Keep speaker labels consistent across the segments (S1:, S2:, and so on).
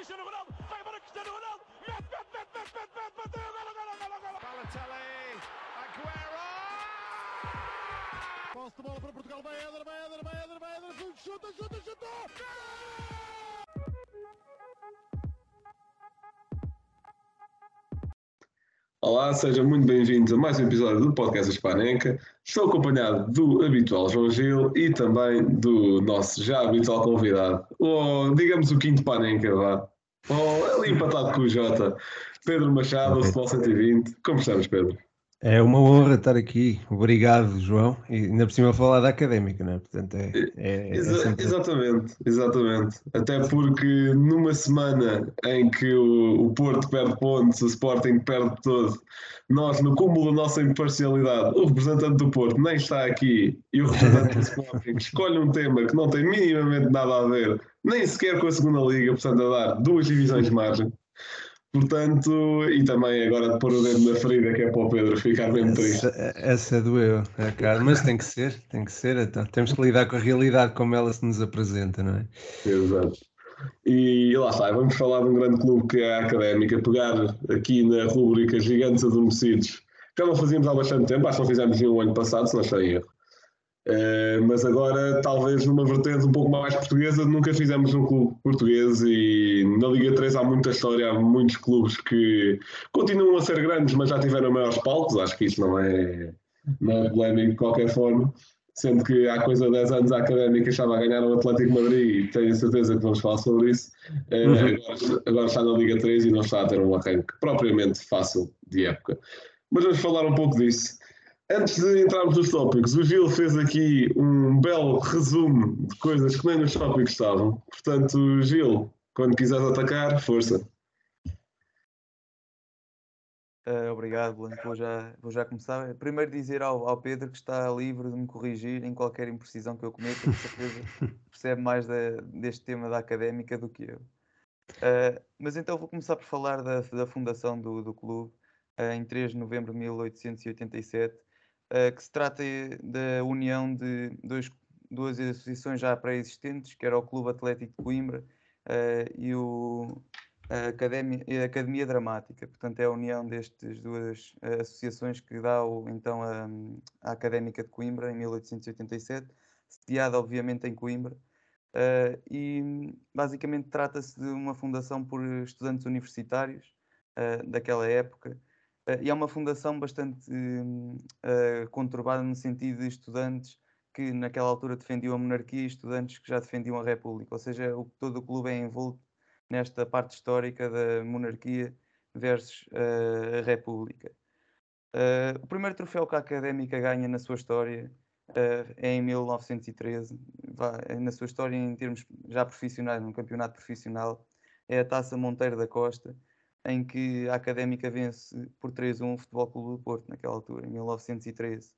S1: Cristiano Ronaldo, vai embora Cristiano Ronaldo, mete, mete, mete, mete, mete, mete, bateu, golo, golo, golo, golo.
S2: Balotelli, Aguero!
S3: Posse de bola para Portugal, vai Éder, vai Éder, vai Éder, vai Éder, chuta, chuta, chuta!
S4: Olá, sejam muito bem-vindos a mais um episódio do Podcast Hispanenca. Estou acompanhado do habitual João Gil e também do nosso já habitual convidado, ou digamos o quinto Panenca, vá. Ou ali empatado com o Jota, Pedro Machado, Futebol 120. Como estamos, Pedro?
S5: É uma honra estar aqui. Obrigado, João. E ainda por cima falar da académica, não é? Portanto, é, é, é
S4: Exa-
S5: sempre-
S4: Exatamente, exatamente. Até porque numa semana em que o, o Porto perde pontos, o Sporting perde todo, nós, no cúmulo da nossa imparcialidade, o representante do Porto nem está aqui e o representante do Sporting escolhe um tema que não tem minimamente nada a ver, nem sequer com a segunda Liga, portanto, a dar duas divisões de margem. Portanto, e também agora de pôr o dedo na ferida, que é para o Pedro ficar bem triste.
S5: essa, essa doeu, é, cara. mas tem que ser, tem que ser. Então. Temos que lidar com a realidade como ela se nos apresenta, não é?
S4: Exato. E lá está, vamos falar de um grande clube que é a Académica, pegar aqui na rúbrica Gigantes Adormecidos, que já não fazíamos há bastante tempo, acho que não fizemos nenhum ano passado, se não estou em erro. Eh, mas agora, talvez numa vertente um pouco mais portuguesa, nunca fizemos um clube português e na Liga 3 há muita história, há muitos clubes que continuam a ser grandes, mas já tiveram maiores palcos, acho que isso não é, não é polémico de qualquer forma. Sendo que há coisa de 10 anos a Académica estava a ganhar o Atlético Madrid e tenho certeza que vamos falar sobre isso.
S5: Uhum.
S4: agora, agora está na Liga 3 e não está a ter um arranque propriamente fácil de época. Mas vamos falar um pouco disso. Antes de entrarmos nos tópicos, o Gil fez aqui um belo resumo de coisas que nem nos tópicos estavam. Portanto, Gil, quando quiseres atacar, força.
S6: Ah, obrigado, Blanco. Vou já, vou já começar. Primeiro dizer ao, ao Pedro que está livre de me corrigir em qualquer imprecisão que eu cometa, com certeza percebe mais da- deste tema da académica do que eu. Ah, mas então vou começar por falar da, da fundação do, do clube ah, em 3 de novembro de 1887, ah, que se trata da união de dois, duas associações já pré-existentes, que era o Clube Atlético de Coimbra ah, e o, a Academia, a Academia Dramática. Portanto, é a união destas duas eh, associações que dá o, então a, a Académica de Coimbra em 1887, sediada obviamente em Coimbra. Eh, e basicamente trata-se de uma fundação por estudantes universitários eh, daquela época. Eh, e é uma fundação bastante eh, conturbada no sentido de estudantes que naquela altura defendiam a monarquia e estudantes que já defendiam a república. Ou seja, o, todo o clube é envolto nesta parte histórica da monarquia versus eh, a república. Eh, o primeiro troféu que a Académica ganha na sua história é em 1913, vá- na sua história em termos já profissionais, num campeonato profissional, é a Taça Monteiro da Costa, em que a Académica vence por 3-1 o Futebol Clube do Porto, naquela altura, em 1913.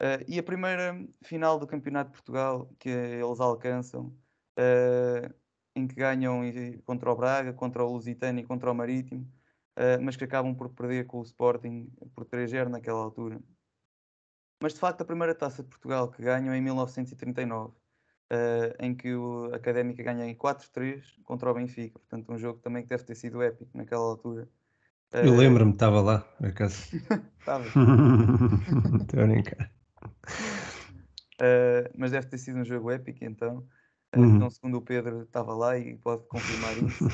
S6: Eh, e a primeira final do Campeonato de Portugal que eles alcançam, eh, em que ganham contra o Braga, contra o Lusitano e contra o Marítimo, eh, mas que acabam por perder com o Sporting por 3-0 naquela altura. Mas de facto a primeira taça de Portugal que ganham é em 1939, eh, em que o Académica ganha em 4-3 contra o Benfica. Portanto, um jogo também que deve ter sido épico naquela altura.
S5: Eu
S6: Eh,
S5: lembro-me, estava lá, por acaso.
S6: estava.
S5: Estou a brincar.
S6: Uh, mas deve ter sido um jogo épico, então. Uh,
S5: Uhum.
S6: Então, segundo o Pedro, estava lá e pode confirmar isso.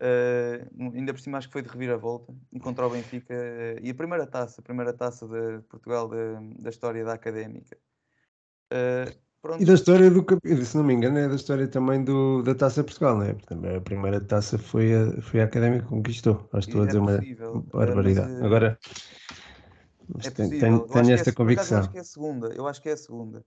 S6: Uh, ainda por cima, acho que foi de reviravolta e contra o Benfica. uh, e a primeira taça, a primeira taça de Portugal da, da história da académica. Uh, pronto,
S5: E da história do se não me engano, é da história também do, da Taça Portugal, não é? Portanto, a primeira taça foi a, foi a Académica que conquistou. Acho que estou a
S6: É
S5: dizer uma
S6: possível, uh,
S5: barbaridade.
S6: mas, uh,
S5: Agora,
S6: é
S5: tenho, tenho- tenho
S6: é
S5: esta
S6: por acaso, eu
S5: convicção.
S6: acho que é a segunda. Eu acho que é a segunda.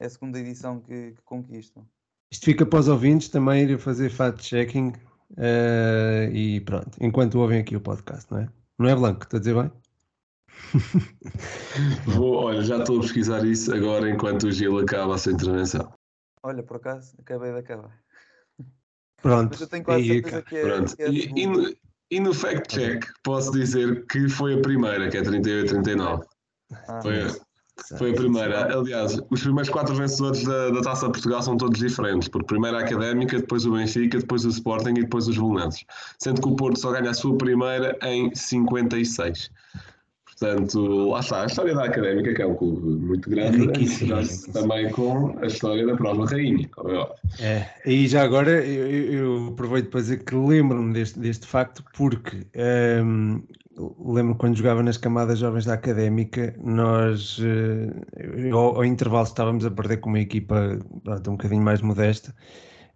S6: É a segunda edição que, que conquistam.
S5: Isto fica para os ouvintes também ir fazer fact-checking eh, e pronto, enquanto ouvem aqui o podcast, não é? Não é Blanco, estou a dizer bem?
S4: Vou, olha, já estou a pesquisar isso agora enquanto o Gil acaba a sua intervenção.
S6: Olha, por acaso, acabei de acabar.
S5: Pronto.
S6: Mas eu tenho quase certeza que é,
S4: Pronto.
S6: que é a
S4: E, e no, e no fact check posso dizer que foi a primeira, que é 38-39.
S6: Ah,
S4: Foi, Foi a primeira. Aliás, os primeiros quatro vencedores da, da Taça de Portugal são todos diferentes. Porque primeiro a Académica, depois o Benfica, depois o Sporting e depois os Belenenses. Sendo que o Porto só ganha a sua primeira em 56. Portanto, lá está. A história da Académica, que é um clube muito grande, é também com a história da prova rainha. como é óbvio.
S5: É, e já agora eu, eu- aproveito para dizer que lembro-me deste, deste facto porque hum, lembro quando jogava nas camadas jovens da Académica, nós eh, ao, ao intervalo estávamos a perder com uma equipa pronto, um bocadinho mais modesta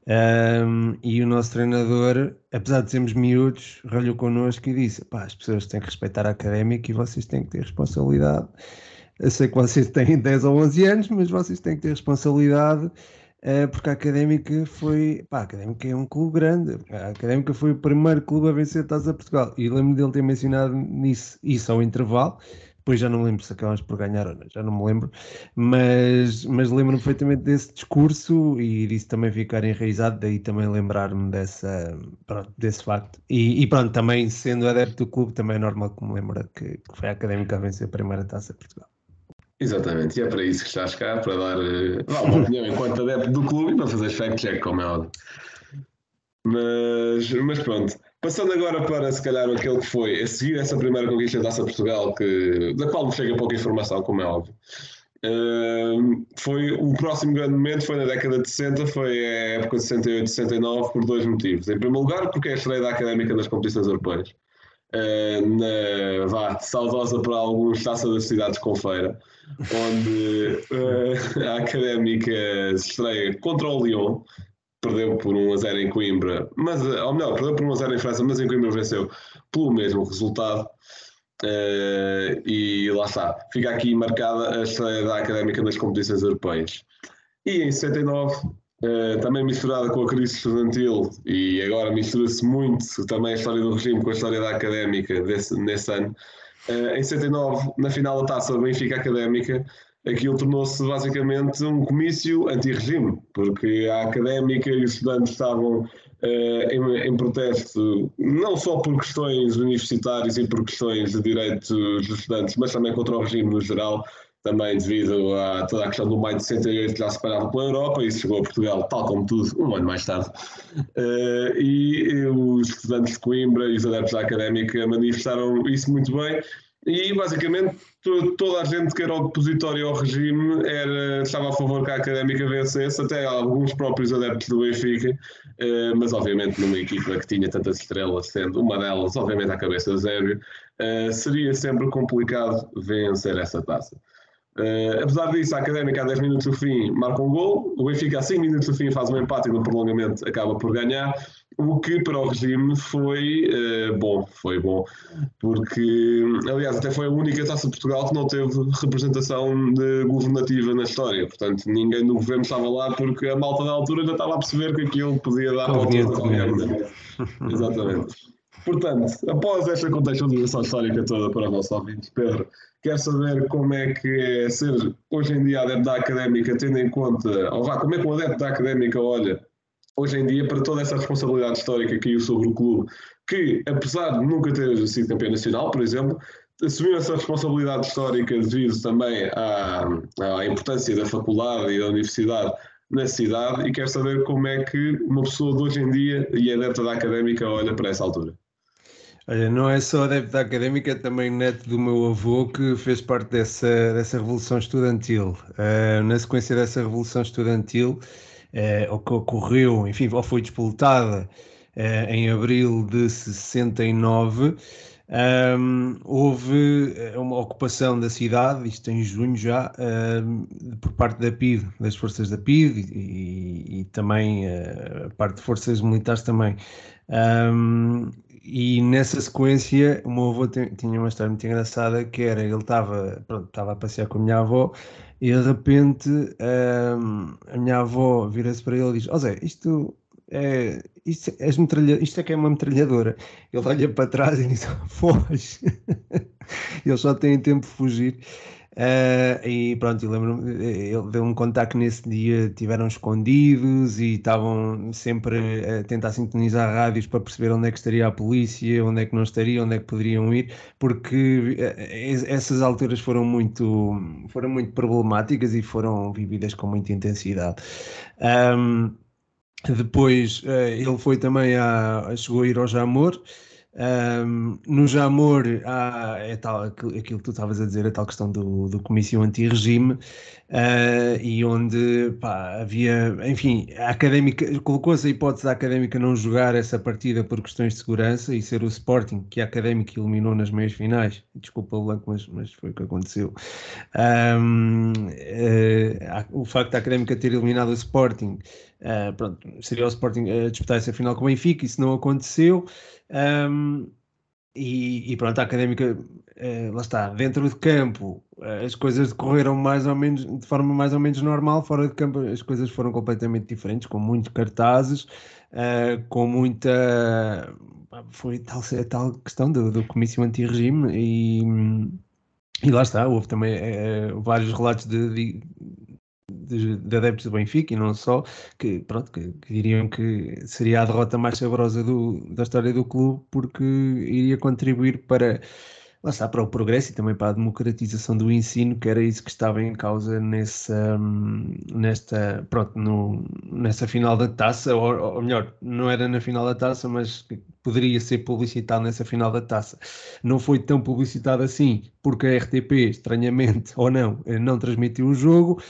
S5: hum, e o nosso treinador, apesar de sermos miúdos, ralhou connosco e disse: pá, as pessoas têm que respeitar a Académica e vocês têm que ter responsabilidade. Eu sei que vocês têm 10 ou 11 anos, mas vocês têm que ter responsabilidade eh, porque a Académica foi. Pá, a Académica é um clube grande. A Académica foi o primeiro clube a vencer a Taça Portugal. E lembro dele ter mencionado nisso, isso ao intervalo. Depois já não me lembro se acabámos por ganhar ou não, já não me lembro. Mas, mas lembro-me perfeitamente desse discurso e disso também ficar enraizado. Daí também lembrar-me dessa, pronto, desse facto. E, e pronto, também sendo adepto do clube, também é normal que me lembra que, que foi a Académica a vencer a primeira Taça de Portugal.
S4: Exatamente, e é para isso que estás cá, para dar, dar uma opinião enquanto adepto do clube e para fazer fact-check, como é óbvio. Mas, mas pronto, passando agora para se calhar aquele que foi a seguir essa primeira conquista da Taça Portugal, que, da qual me chega pouca informação, como é óbvio. Eh, foi o próximo grande momento foi na década de 60, foi a época de 68 69 por dois motivos. Em primeiro lugar, porque é a estreia da Académica nas competições europeias. Eh, na vá, saudosa para alguns Taça das Cidades com Feira, onde eh, a Académica se estreia contra o Lyon, perdeu por 1 a 0 em Coimbra, mas, eh, ou melhor, perdeu por 1 a 0 em França, mas em Coimbra venceu pelo mesmo resultado. Eh, e lá está, fica aqui marcada a estreia da Académica nas competições europeias. E em 69, eh, também misturada com a crise estudantil, e agora mistura-se muito também a história do regime com a história da Académica desse, nesse ano, eh, em 79, na final da taça Benfica Académica, aquilo tornou-se basicamente um comício anti-regime, porque a académica e os estudantes estavam eh, em, em protesto, não só por questões universitárias e por questões de direitos dos estudantes, mas também contra o regime no geral, também devido a toda a questão do maio de 68 que já separava pela Europa, e isso chegou a Portugal, tal como tudo, um ano mais tarde. Eh, e os estudantes de Coimbra e os adeptos da académica manifestaram isso muito bem, e basicamente to- toda a gente que era opositória ao regime era, estava a favor que a académica vencesse, até alguns próprios adeptos do Benfica, eh, mas obviamente numa equipa que tinha tantas estrelas, sendo uma delas, obviamente, a cabeça Zébio, eh, seria sempre complicado vencer essa taça. Eh, apesar disso, a Académica a 10 minutos do fim marca um gol, o Benfica a 5 minutos do fim faz um empate e no prolongamento acaba por ganhar, o que para o regime foi eh, bom, foi bom, porque aliás até foi a única taça de Portugal que não teve representação de governativa na história, portanto ninguém do governo estava lá porque a malta da altura já estava a perceber que aquilo podia dar para o maneira. Exatamente. Portanto, após esta contextualização histórica toda para os nossos ouvintes, Pedro, quero saber como é que é ser hoje em dia adepto da académica, tendo em conta, ou vá, como é que o adepto da académica olha hoje em dia para toda essa responsabilidade histórica que caiu sobre o clube, que apesar de nunca ter sido campeão nacional, por exemplo, assumiu essa responsabilidade histórica devido também à, à importância da faculdade e da universidade na cidade e quero saber como é que uma pessoa de hoje em dia e adepta da académica olha para essa altura.
S5: Olha, não é só adepto da académica, é também neto do meu avô que fez parte dessa, dessa revolução estudantil. Uh, na sequência dessa revolução estudantil, uh, o que ocorreu, enfim, ou foi disputada uh, em abril de 69, um, houve uma ocupação da cidade, isto em junho já, um, por parte da PID, das forças da PID e, e também a parte de forças militares também. Um, e nessa sequência, o meu avô tinha uma história muito engraçada que era, ele estava, estava a passear com a minha avó e de repente um, a minha avó vira-se para ele e diz, oh Zé, isto é, isto, é isto é que é uma metralhadora. Ele olha para trás e diz, foge. Eles só têm tempo de fugir. Uh, e pronto, lembro-me, ele deu um contacto nesse dia, tiveram escondidos e estavam sempre a tentar sintonizar rádios para perceber onde é que estaria a polícia, onde é que não estaria, onde é que poderiam ir, porque essas alturas foram muito, foram muito problemáticas e foram vividas com muita intensidade. Um, depois ele foi também a, chegou a ir ao Jamor, um, no Jamor há é tal, aquilo que tu estavas a dizer, a tal questão do, do comissão anti-regime, uh, e onde pá, havia, enfim, a académica colocou-se a hipótese da académica não jogar essa partida por questões de segurança e ser o Sporting que a académica eliminou nas meias finais. Desculpa Blanco, mas, mas foi o que aconteceu. Um, uh, o facto da académica ter eliminado o Sporting. Uh, pronto, seria o Sporting a disputar essa final com o Benfica, isso não aconteceu. Um, e, e, pronto, a académica, uh, lá está, dentro de campo, uh, as coisas decorreram mais ou menos de forma mais ou menos normal, fora de campo as coisas foram completamente diferentes, com muitos cartazes, uh, com muita. Foi tal, tal questão do, do comício anti-regime e, e lá está, houve também vários relatos de, de de, de, adeptos do Benfica e não só, que, pronto, que, que, diriam que seria a derrota mais saborosa do, da história do clube porque iria contribuir para lá está, para o progresso e também para a democratização do ensino, que era isso que estava em causa nessa, nesta, pronto, no, nessa final da taça, ou, ou, melhor, não era na final da taça, mas poderia ser publicitado nessa final da taça. Não foi tão publicitado assim, porque a RTP, estranhamente ou não, não transmitiu o jogo,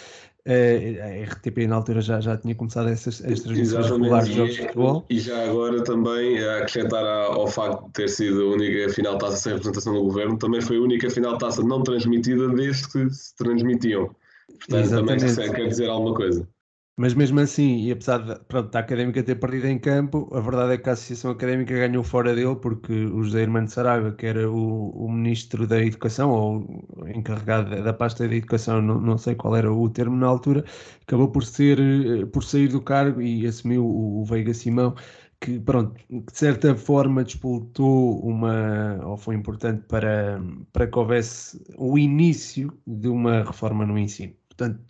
S5: a RTP na altura já, já tinha começado essas, estas transmissões regulares de jogos de futebol.
S4: E já agora também, a acrescentar ao facto de ter sido a única final taça sem representação do governo, também foi a única final taça não transmitida desde que se transmitiam. Portanto, Exatamente. também quer dizer alguma coisa.
S5: Mas mesmo assim, e apesar de, pronto, da Académica ter perdido em campo, a verdade é que a Associação Académica ganhou fora dele porque o José Irmão de Saraiva, que era o, o Ministro da Educação, ou encarregado da, pasta da Educação, não, não, sei qual era o termo na altura, acabou por, ser, eh, por sair do cargo e assumiu o, o Veiga Simão, que, pronto, de certa forma disputou uma, ou foi importante para, para que houvesse o início de uma reforma no ensino. Portanto,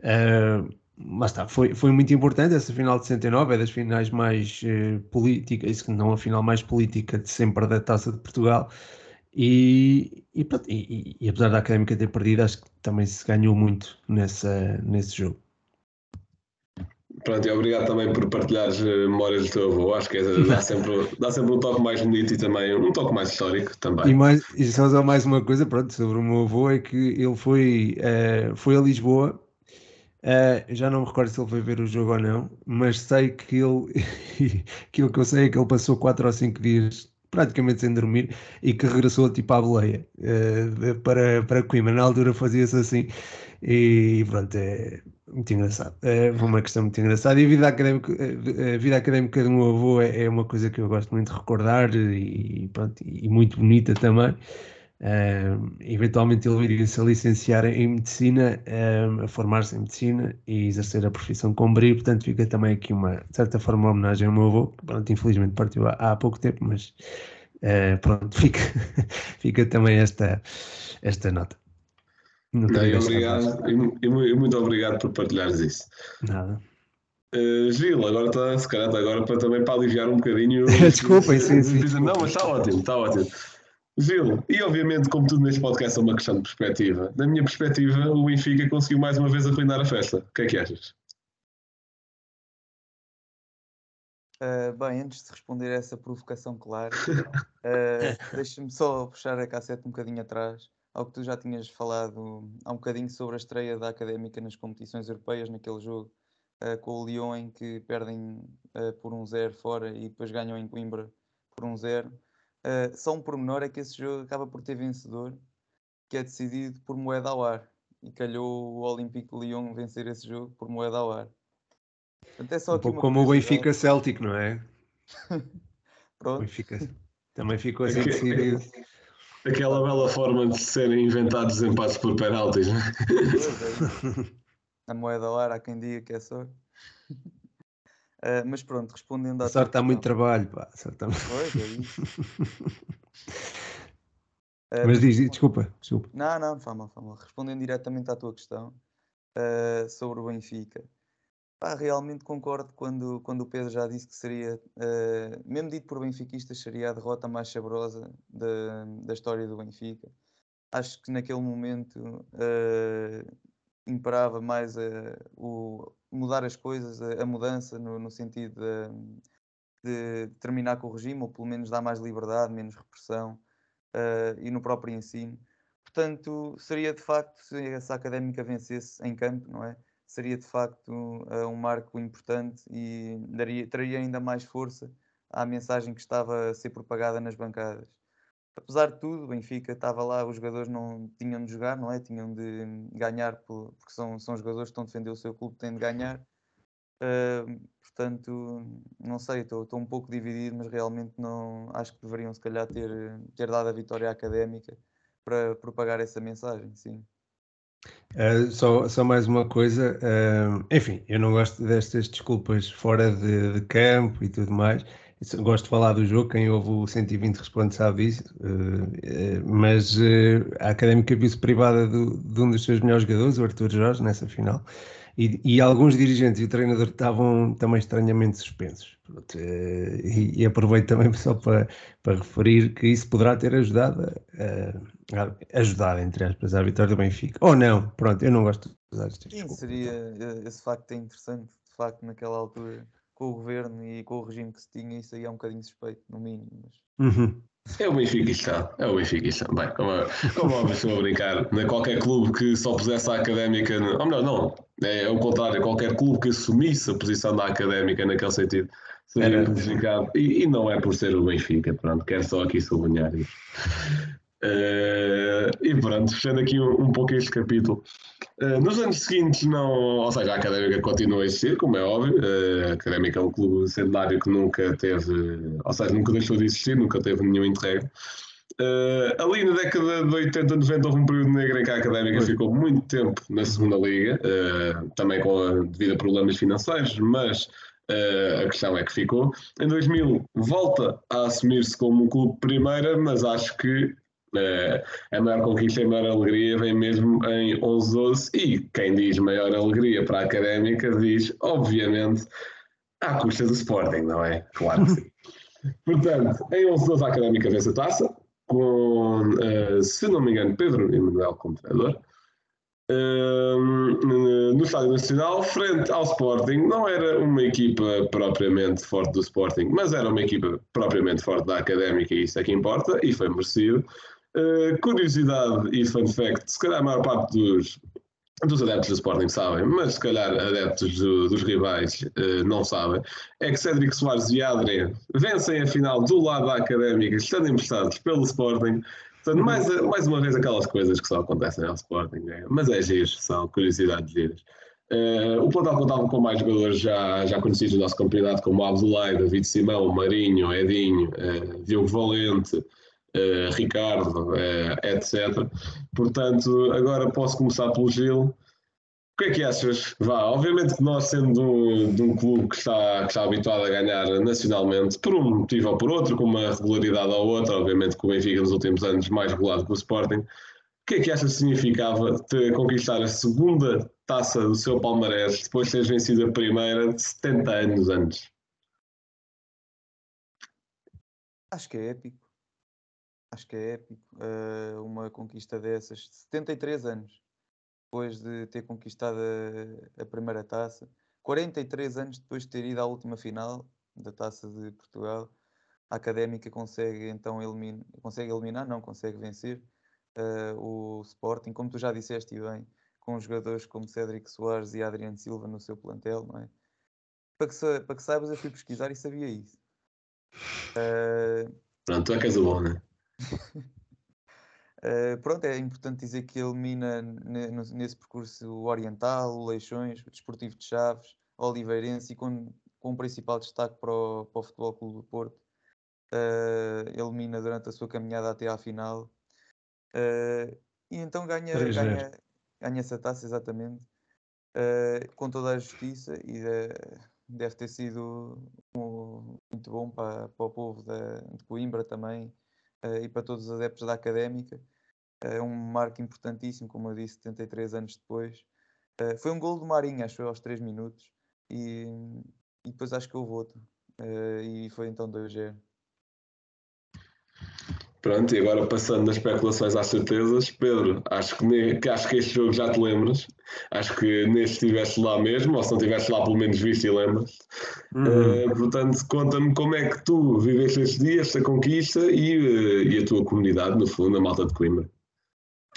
S5: uh, mas está, foi, foi muito importante essa final de 69, é das finais mais uh, políticas, não a final mais política de sempre da Taça de Portugal. E, e, e, e, apesar da Académica ter perdido, acho que também se ganhou muito nessa, nesse jogo.
S4: Pronto, e obrigado também por partilhares eh, memórias do teu avô. Acho que é, dá, sempre, dá sempre um toque mais bonito e também um toque mais histórico também.
S5: E, mais, e só mais uma coisa, pronto, sobre o meu avô, é que ele foi, uh, foi a Lisboa Uh, já não me recordo se ele foi ver o jogo ou não, mas sei que ele, aquilo que eu sei é que ele passou 4 ou 5 dias praticamente sem dormir e que regressou tipo à boleia uh, para, para Coimbra. Na altura fazia-se assim e pronto, é muito engraçado. É uma questão muito engraçada. E a vida académica, a vida académica do meu avô é, é uma coisa que eu gosto muito de recordar e, pronto, e muito bonita também. Uh, eventualmente ele iria se licenciar em medicina, uh, a formar-se em medicina e exercer a profissão com brilho, portanto fica também aqui uma, de certa forma, uma homenagem ao meu avô, que pronto, infelizmente partiu há, há pouco tempo, mas uh, pronto, fica, fica também esta, esta nota.
S4: Não, obrigado, e, e, muito obrigado por partilhares isso.
S5: Nada.
S4: Uh, Gil, agora está, se calhar agora para, também para aliviar um bocadinho.
S5: Desculpem, sim, sim.
S4: Não, mas está ótimo, está ótimo. Gil, e obviamente, como tudo neste podcast é uma questão de perspectiva, da minha perspectiva, o Benfica conseguiu mais uma vez arruinar a festa. O que é que achas?
S6: Uh, bem, antes de responder a essa provocação clara, uh, deixa-me só puxar a cassete um bocadinho atrás ao que tu já tinhas falado há um bocadinho sobre a estreia da Académica nas competições europeias, naquele jogo uh, com o Lyon em que perdem por um zero fora e depois ganham em Coimbra por um zero. Uh, só um pormenor é que esse jogo acaba por ter vencedor, que é decidido por moeda ao ar. E calhou o Olympique Lyon vencer esse jogo por moeda ao ar.
S5: Portanto, é só um pouco como o Benfica Celtic, não é?
S6: Pronto.
S5: Benfica também ficou assim decidido.
S4: Aquela bela forma de serem inventados empates por penaltis, não é?
S6: A moeda ao ar, há quem diga que é sorte. Uh, mas pronto, respondendo à.
S5: Sorte está muito trabalho, pá. Sorte está...
S6: Pois, é isso. Uh,
S5: Mas diz, desculpa, desculpa.
S6: Não, não, faz mal. Respondendo diretamente à tua questão uh, sobre o Benfica. Pá, realmente concordo quando, quando o Pedro já disse que seria, uh, mesmo dito por benfiquistas, seria a derrota mais saborosa da, da história do Benfica. Acho que naquele momento imperava mais a, o mudar as coisas, a, a mudança no, no sentido de, de, terminar com o regime, ou pelo menos dar mais liberdade, menos repressão uh, e no próprio ensino. Portanto, seria de facto, se essa académica vencesse em campo, não é? seria de facto uh, um marco importante e daria, traria ainda mais força à mensagem que estava a ser propagada nas bancadas. Apesar de tudo, o Benfica estava lá, os jogadores não tinham de jogar, não é? Tinham de ganhar, porque são, são jogadores que estão a defender o seu clube, têm de ganhar. Uh, portanto, não sei, estou, estou um pouco dividido, mas realmente não acho que deveriam se calhar ter, ter dado a vitória académica para propagar essa mensagem, sim.
S5: Uh, só, só mais uma coisa, uh, enfim, eu não gosto destas desculpas fora de, de, campo e tudo mais. Gosto de falar do jogo, quem ouve o 120 responde sabe disso, uh, mas a académica viu-se privada do, de um dos seus melhores jogadores, o Arthur Jorge, nessa final. E, e, alguns dirigentes e o treinador estavam também estranhamente suspensos. Pronto, e, e, aproveito também só para, para referir que isso poderá ter ajudado, a, ajudado, entre aspas, à vitória do Benfica. Ou não, pronto, eu não gosto de usar estas
S6: Sim, seria, esse facto é interessante, de facto, naquela altura, com o governo e com o regime que se tinha, isso aí é um bocadinho suspeito, no mínimo. Mas...
S5: Uhum.
S4: É o Benfica está, é o Benfica está. Bem, como, como óbvio, estou a brincar, na qualquer clube que só pusesse a académica, ou melhor, não, é, é o contrário, qualquer clube que assumisse a posição da académica naquele sentido seria prejudicado, e, e, não é por ser o Benfica, pronto, quero só aqui sublinhar isso. Uh, e pronto, fechando aqui um, um pouco este capítulo. Uh, nos anos seguintes, não, ou seja, a Académica continua a existir, como é óbvio. Uh, a Académica é um clube centenário que nunca teve, ou seja, nunca deixou de existir, nunca teve nenhum interregno. Uh, ali na década de 80, 90 houve um período negro em que a Académica ficou muito tempo na segunda liga, também com a, devido a problemas financeiros, mas Uh, a questão é que ficou. Em 2000 volta a assumir-se como um clube primeira, mas acho que a maior conquista e a maior alegria vem mesmo em 11-12 e quem diz maior alegria para a Académica diz, obviamente, à custa do Sporting, não é? Claro que sim. Portanto, em 11-12 a Académica vence a taça, com, uh, se não me engano, Pedro Emanuel como treinador, uh, no Estádio Nacional, frente ao Sporting, não era uma equipa propriamente forte do Sporting, mas era uma equipa propriamente forte da Académica e isso é que importa, e foi merecido. Uh, curiosidade e fun fact: se calhar a maior parte dos, dos adeptos do Sporting sabem, mas se calhar adeptos do, dos rivais uh, não sabem, é que Cédric Soares e Adrien vencem a final do lado da Académica, estando emprestados pelo Sporting. Portanto, mais, mais uma vez aquelas coisas que só acontecem ao Sporting, é, mas é giro, são curiosidades giras. Uh, o plantel contava com mais jogadores já, já conhecidos do nosso campeonato, como Abdoulaye, David Simão, Marinho, Edinho, uh, Diogo Valente, uh, Ricardo, uh, eh, etc. Portanto, agora posso começar pelo Gil. O que é que achas? Vá, obviamente que nós, sendo de um, de clube que está, que está habituado a ganhar nacionalmente, por um motivo ou por outro, com uma regularidade ou outra, obviamente que o Benfica nos últimos anos mais regulado que o Sporting, o que é que achas que significava ter, conquistar a segunda taça do seu palmarés depois de teres vencido a primeira 70 anos antes?
S6: Acho que é épico. Acho que é épico. Uh, uma conquista dessas, 73 anos depois de ter conquistado a, a, primeira taça, 43 anos depois de ter ido à última final da taça de Portugal, a Académica consegue então eliminar, consegue eliminar, não, consegue vencer uh, o Sporting, como tu já disseste bem, com jogadores como Cédric Soares e Adriano Silva no seu plantel, não é? Para que, para que saibas, eu fui pesquisar e sabia isso.
S4: Uh, Pronto, tu é que és o bom, não é?
S6: Uh, pronto, é importante dizer que elimina nesse percurso o Oriental, o Leixões, o Desportivo de Chaves, o Oliveirense e com, com principal destaque para o, para o Futebol Clube do Porto. Uh, elimina durante a sua caminhada até à final. Uh, e então ganha, ganha, ganha essa taça, exatamente, com toda a justiça e deve ter sido muito bom para, para o povo de Coimbra também e para todos os adeptos da académica. É um marco importantíssimo, como eu disse, 73 anos depois. Eh, foi um gol do Marinho, acho aos 3 minutos. E, e depois acho que houve outro. Eh, e foi então 2-0.
S4: Pronto, e agora passando das especulações às certezas, Pedro, acho que, ne- que acho que este jogo já te lembras. Acho que neste estiveste lá mesmo, ou se não estiveste lá, pelo menos viste e lembras.
S5: Uhum.
S4: Eh, portanto, conta-me como é que tu viveste estes dias, esta conquista e, eh, e a tua comunidade, no fundo, a malta de Coimbra.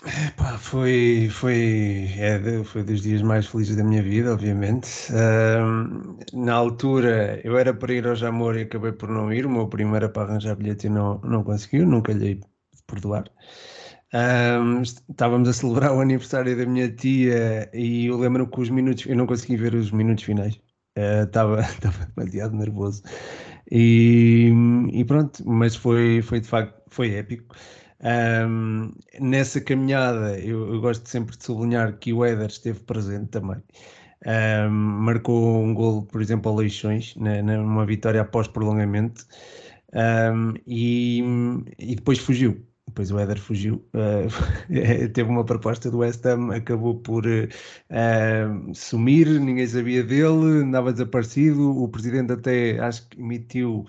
S5: Epá, foi, foi, é, foi dos dias mais felizes da minha vida, obviamente. Ahm, na altura eu era para ir ao Jamor e acabei por não ir. O meu primo era para arranjar bilhete e não, não conseguiu, nunca lhe perdoar. Est- estávamos a celebrar o aniversário da minha tia e eu lembro que os minutos, eu não consegui ver os minutos finais. Eh, Estava estava demasiado nervoso. E, e pronto, mas foi, foi de facto, foi épico. Ahm, nessa caminhada, eu, eu gosto sempre de sublinhar que o Éder esteve presente também. Ahm, marcou um gol, por exemplo, ao Leixões, na- numa vitória após prolongamento, Ahm, e, e depois fugiu. Depois o Éder fugiu. Ah, teve uma proposta do West Ham, acabou por ahm, sumir, ninguém sabia dele, andava desaparecido. O presidente até acho que emitiu,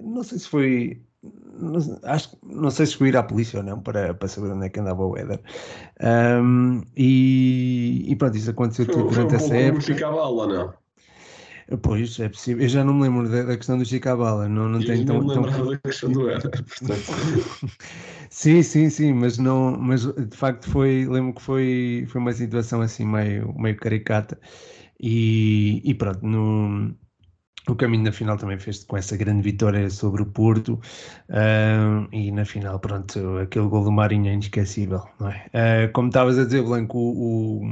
S5: não sei se foi não, acho, não sei se chegou a ir à polícia ou não para, para saber onde é que andava o Éder. Um, e, e pronto, isso aconteceu
S4: Foi,
S5: tudo
S4: foi
S5: durante
S4: pouco
S5: essa época.
S4: ficava não?
S5: Pois, é possível. Eu já não me lembro da, da questão do Chicabala. Não, não
S4: E
S5: tenho
S4: eu
S5: tão,
S4: não me
S5: tão-
S4: lembrava da questão do Éder, portanto.
S5: Sim, sim, sim, mas não, mas de facto foi, lembro que foi, foi uma situação assim meio, meio caricata e, e pronto, no, o caminho na final também fez com essa grande vitória sobre o Porto ah, e na final, pronto, aquele gol do Marinho é inesquecível, não é? Ah, como estavas a dizer, Blanco, o,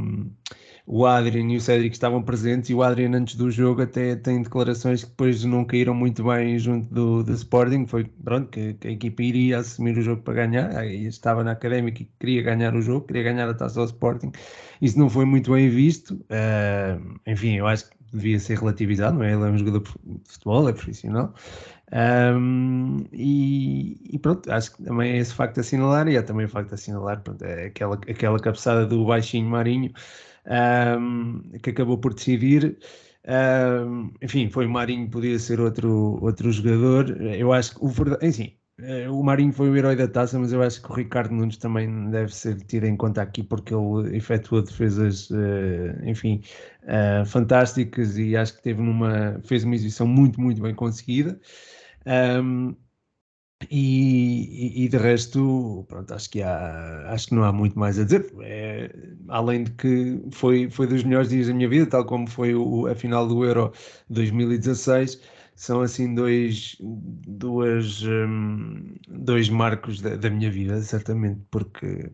S5: o, Adrian e o Cédric estavam presentes e o Adrian antes do jogo até tem declarações que depois não caíram muito bem junto do, do Sporting, foi pronto, que, que a equipa iria assumir o jogo para ganhar, aí estava na Académica e queria ganhar o jogo, queria ganhar a taça ao Sporting, isso não foi muito bem visto, ah, enfim, eu acho que devia ser relativizado, não é? Ele é um jogador de futebol, é profissional. Um, e, e pronto, acho que também é esse facto de assinalar, e é também o facto de assinalar pronto, é aquela, aquela cabeçada do baixinho Marinho um, que acabou por decidir. Um, enfim, foi o Marinho, podia ser outro, outro jogador. Eu acho que o verdade, enfim, o Marinho foi o herói da taça, mas eu acho que o Ricardo Nunes também deve ser tido em conta aqui porque ele efetuou defesas, eh, enfim, eh, fantásticas e acho que teve numa, fez uma exibição muito, muito bem conseguida. Um, e, e, e de resto, pronto, acho que há, acho que não há muito mais a dizer. É, além de que foi, foi dos melhores dias da minha vida, tal como foi o, a final do Euro 2016 são assim dois, duas, um, dois marcos da, da, minha vida, certamente, porque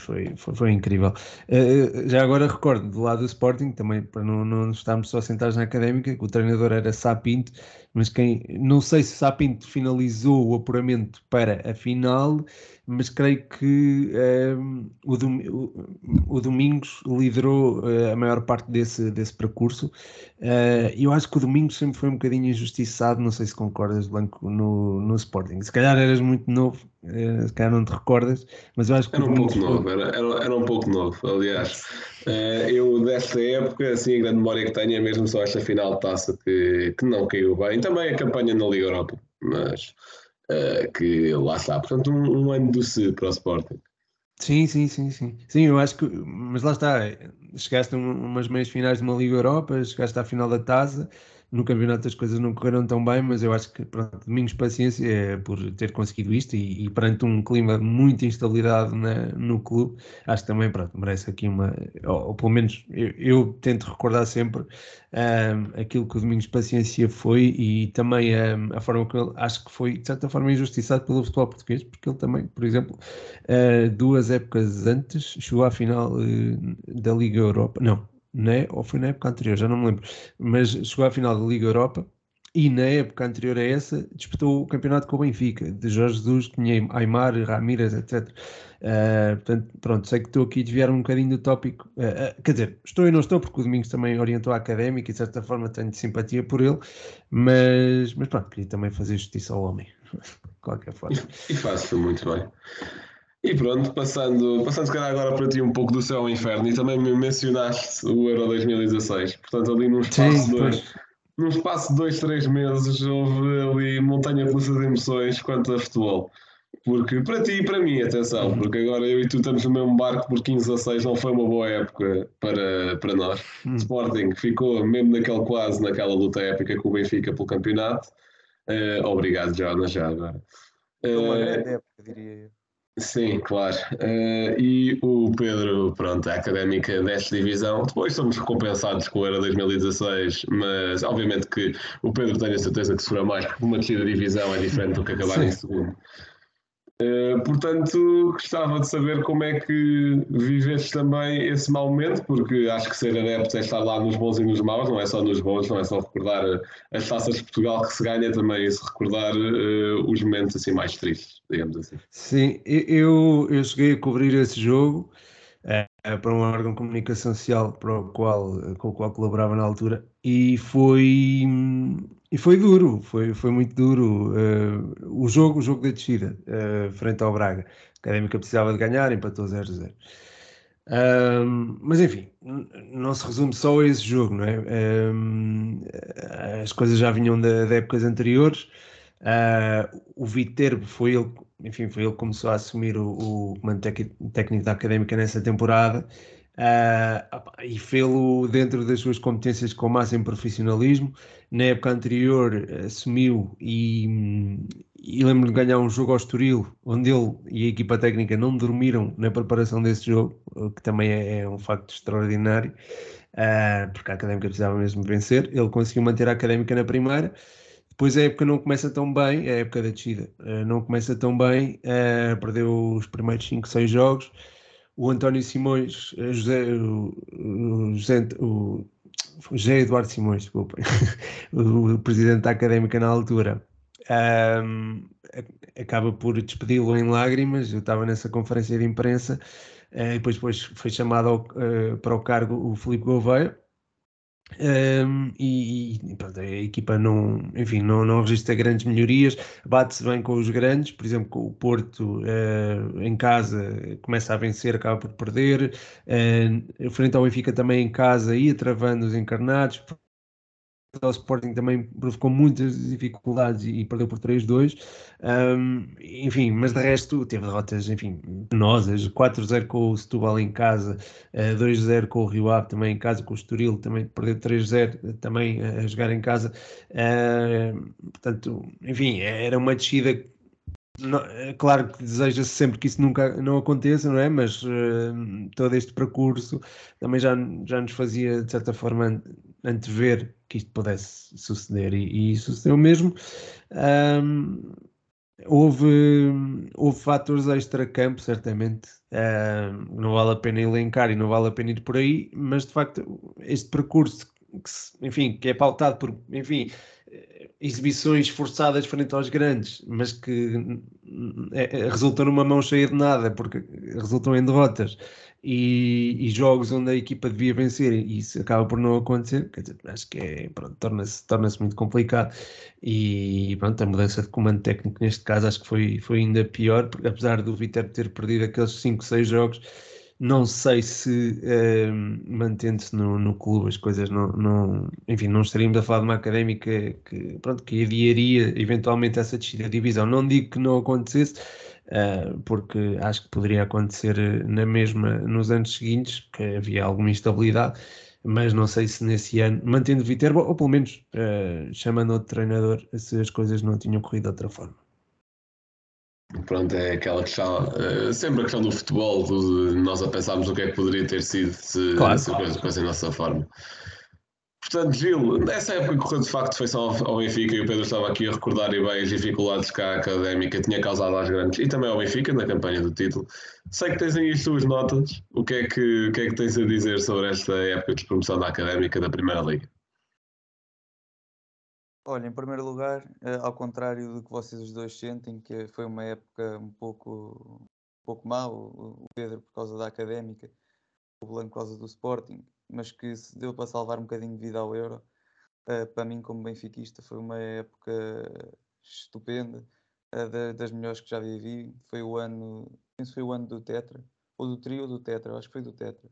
S5: foi, foi, foi, incrível. Uh, já agora recordo, do lado do Sporting, também para não, não estarmos só sentados na académica, que o treinador era Sapinto, mas quem não sei se Sapinto finalizou o apuramento para a final, mas creio que um, o, dom, o, o, Domingos liderou uh, a maior parte desse, desse percurso. Uh, eu acho que o Domingos sempre foi um bocadinho injustiçado, não sei se concordas, Blanco, no, no Sporting. Se calhar eras muito novo, uh, se calhar não te recordas, mas eu acho que
S4: era um pouco novo, era, era, era, um pouco novo, aliás. Uh, eu desta época, assim, a grande memória que tenho é mesmo só esta final de taça que, que não caiu bem. Também a campanha na Liga Europa, mas uh, que lá está. Portanto, um, um ano do se para o Sporting.
S5: Sim, sim, sim, sim. Sim, eu acho que, mas lá está, chegaste a umas meias finais de uma Liga Europa, chegaste à final da taça, no campeonato as coisas não correram tão bem, mas eu acho que, pronto, Domingos Paciência é por ter conseguido isto e, e perante um clima de muita instabilidade na, no clube, acho que também, pronto, merece aqui uma, ou, ou pelo menos eu, eu, tento recordar sempre um, aquilo que o Domingos Paciência foi e também um, a forma que ele, acho que foi, de certa forma, injustiçado pelo futebol português, porque ele também, por exemplo, uh, duas épocas antes, chegou à final uh, da Liga Europa, não, né? ou foi na época anterior, já não me lembro, mas chegou à final da Liga Europa e na época anterior a essa disputou o campeonato com o Benfica, de Jorge Jesus, tinha Aymar, Ramírez, etc. Uh, portanto, pronto, sei que estou aqui a desviar um bocadinho do tópico, uh, uh, quer dizer, estou e não estou, porque o Domingos também orientou a académica e de certa forma tenho simpatia por ele, mas, mas pronto, queria também fazer justiça ao homem. qualquer forma.
S4: E faz-se muito bem. E pronto, passando, passando se calhar agora para ti um pouco do céu ao inferno, e também me mencionaste o Euro 2016. Portanto, ali num espaço,
S5: Sim,
S4: de,
S5: pois.
S4: num espaço de dois, três meses, houve ali montanha russa de emoções quanto a futebol. Porque para ti e para mim, atenção,
S5: Uhum.
S4: porque agora eu e tu estamos no mesmo barco por 15 a 6, não foi uma boa época para, para nós.
S5: Hum.
S4: Sporting ficou mesmo naquele quase, naquela luta épica com o Benfica pelo campeonato. Eh, obrigado, Jonas, já agora.
S6: Foi uma
S4: Eh,
S6: grande época, diria eu.
S4: Sim, claro. Eh, e o Pedro, pronto, a académica desta divisão. Depois somos recompensados com o Euro 2016, mas obviamente que o Pedro tem a certeza que sofreu mais, porque uma descida de divisão é diferente do que acabar em segundo. Eh, portanto, gostava de saber como é que viveste também esse mau momento, porque acho que ser adepto é estar lá nos bons e nos maus, não é só nos bons, não é só recordar as taças de Portugal que se ganha, também é recordar eh, os momentos assim mais tristes, digamos assim.
S5: Sim, eu, eu cheguei a cobrir esse jogo eh, para um órgão de comunicação social para o qual, com o qual colaborava na altura e foi, e foi duro, foi, foi muito duro. eh, o jogo, o jogo da descida, eh, frente ao Braga. A Académica precisava de ganhar, empatou 0-0. Ahm, mas enfim, não se resume só a esse jogo, não é? Ahm, as coisas já vinham da- de épocas anteriores. Ah, o Viterbo foi ele, enfim, foi ele que começou a assumir o, o comando técnico da Académica nessa temporada ah, opá, e fê-lo dentro das suas competências com o máximo profissionalismo. Na época anterior assumiu e, e lembro-me de ganhar um jogo ao Estoril, onde ele e a equipa técnica não dormiram na preparação desse jogo, o que também é, é um facto extraordinário, ah, porque a Académica precisava mesmo vencer. Ele conseguiu manter a Académica na primeira. Depois a época não começa tão bem, a época da descida não começa tão bem, perdeu os primeiros 5, 6 jogos. O António Simões, eh, José, o, José, o José Eduardo Simões, desculpem, o, presidente da académica na altura, a- acaba por despedi-lo em lágrimas. Eu estava nessa conferência de imprensa, eh, e depois, depois foi chamado ao, eh, para o cargo o Filipe Gouveia. Um, e, e, pronto, a equipa não, enfim, não, não registra grandes melhorias, bate-se bem com os grandes, por exemplo, com o Porto uh, em casa começa a vencer, acaba por perder, uh, frente ao Benfica também em casa ia travando os encarnados, o Sporting também provocou muitas dificuldades e, perdeu por 3-2. Um, enfim, mas de resto teve derrotas, enfim, penosas. 4-0 com o Setúbal em casa, uh, 2-0 com o Rio Ave também em casa, com o Estoril também perdeu 3-0 também uh, a jogar em casa. Uh, portanto, enfim, era uma descida claro que deseja-se sempre que isso nunca não aconteça, não é? Mas uh, todo este percurso também já, já nos fazia, de certa forma, antever que isto pudesse suceder e, e sucedeu mesmo. Um, houve, houve fatores extra-campo, certamente, um, não vale a pena elencar e não vale a pena ir por aí, mas de facto, este percurso, que se, enfim, que é pautado por, enfim, exibições forçadas frente aos grandes, mas que é, resultam numa mão cheia de nada, porque resultam em derrotas e, e, jogos onde a equipa devia vencer e isso acaba por não acontecer, quer dizer, acho que é, torna-se torna muito complicado e pronto, a mudança de comando técnico neste caso acho que foi, foi ainda pior, porque apesar do Viter ter perdido aqueles 5, 6 jogos, não sei se uh, mantendo-se no, no clube as coisas não, não, enfim, não estaríamos a falar de uma académica que, pronto, que adiaria eventualmente essa descida de divisão. Não digo que não acontecesse, uh, porque acho que poderia acontecer na mesma nos anos seguintes, que havia alguma instabilidade, mas não sei se nesse ano, mantendo Viterbo, ou pelo menos uh, chamando outro treinador, se as coisas não tinham corrido de outra forma.
S4: Pronto, é aquela questão, uh, sempre a questão do futebol, do, de nós a pensarmos o que é que poderia ter sido se,
S5: claro.
S4: se a coisa fosse a nossa forma. Portanto, Gil, nessa época correu de facto foi só ao Benfica e o Pedro estava aqui a recordar e bem as dificuldades que a académica tinha causado às grandes e também ao Benfica na campanha do título. Sei que tens aí as tuas notas, o que é que, o que, é que tens a dizer sobre esta época de promoção da académica da Primeira Liga?
S6: Olha, em primeiro lugar, ao contrário do que vocês os dois sentem, que foi uma época um pouco, um pouco má, o Pedro por causa da académica, o Blanco por causa do Sporting, mas que se deu para salvar um bocadinho de vida ao Euro, para mim, como benfiquista, foi uma época estupenda. uh, da, das melhores que já vivi. Foi o ano, penso foi o ano do Tetra, ou do trio ou do Tetra, acho que foi do Tetra.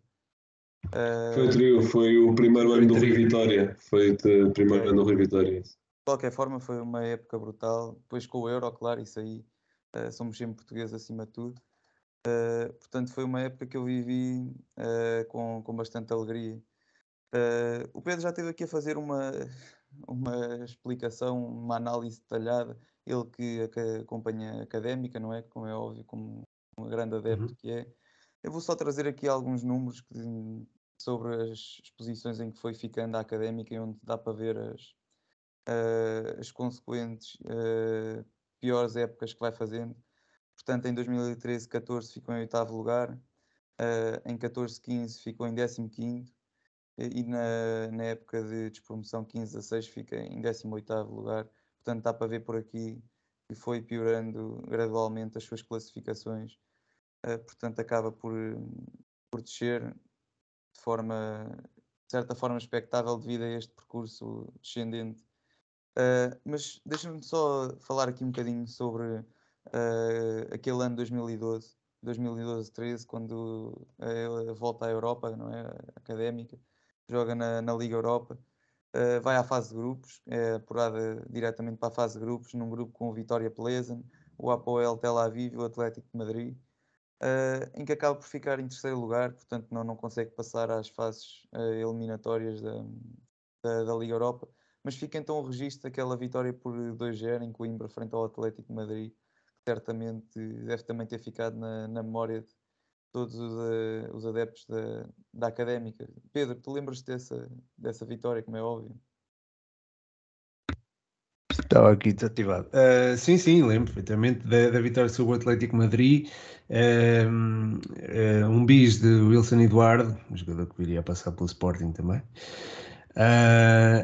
S4: Foi o trio, foi o primeiro ano do Rui Vitória. Foi o primeiro ano do Rui Vitória.
S6: De qualquer forma, foi uma época brutal. Depois com o Euro, claro, isso aí uh, somos sempre portugueses acima de tudo. Uh, portanto, foi uma época que eu vivi uh, com, com bastante alegria. o Pedro já esteve aqui a fazer uma, uma explicação, uma análise detalhada. Ele que, que acompanha a académica, não é? Como é óbvio, como um grande adepto uhum. que é. Eu vou só trazer aqui alguns números que, sobre as exposições em que foi ficando a académica e onde dá para ver as, uh, as consequentes uh, piores épocas que vai fazendo. Portanto, em 2013, 14 ficou em oitavo lugar, uh, em 14, 15 ficou em 15 e na, na época de despromoção 15 a 6 fica em 18 lugar. Portanto, dá para ver por aqui que foi piorando gradualmente as suas classificações. Uh, portanto, acaba por, por descer de forma, de certa forma, expectável devido a este percurso descendente. Uh, mas deixa-me só falar aqui um bocadinho sobre uh, aquele ano 2012, 2012-13, quando ele volta à Europa, não é? Académica, joga na, na Liga Europa, uh, vai à fase de grupos, é apurada diretamente para a fase de grupos, num grupo com o Vitória Pleasant, o Apoel Tel Aviv e o Atlético de Madrid uh, em que acaba por ficar em terceiro lugar, portanto não, não consegue passar às fases uh, eliminatórias da, da, da, Liga Europa, mas fica então o registro daquela vitória por 2-0 em Coimbra frente ao Atlético de Madrid, certamente deve também ter ficado na, na memória de todos os, uh, os adeptos da, da Académica. Pedro, tu lembras-te dessa, dessa vitória, como é óbvio?
S5: Estava aqui desativado. Uh, sim, sim, lembro perfeitamente da, da, vitória sobre o Atlético Madrid. Uh, uh, um bis de Wilson Eduardo, um jogador que viria a passar pelo Sporting também.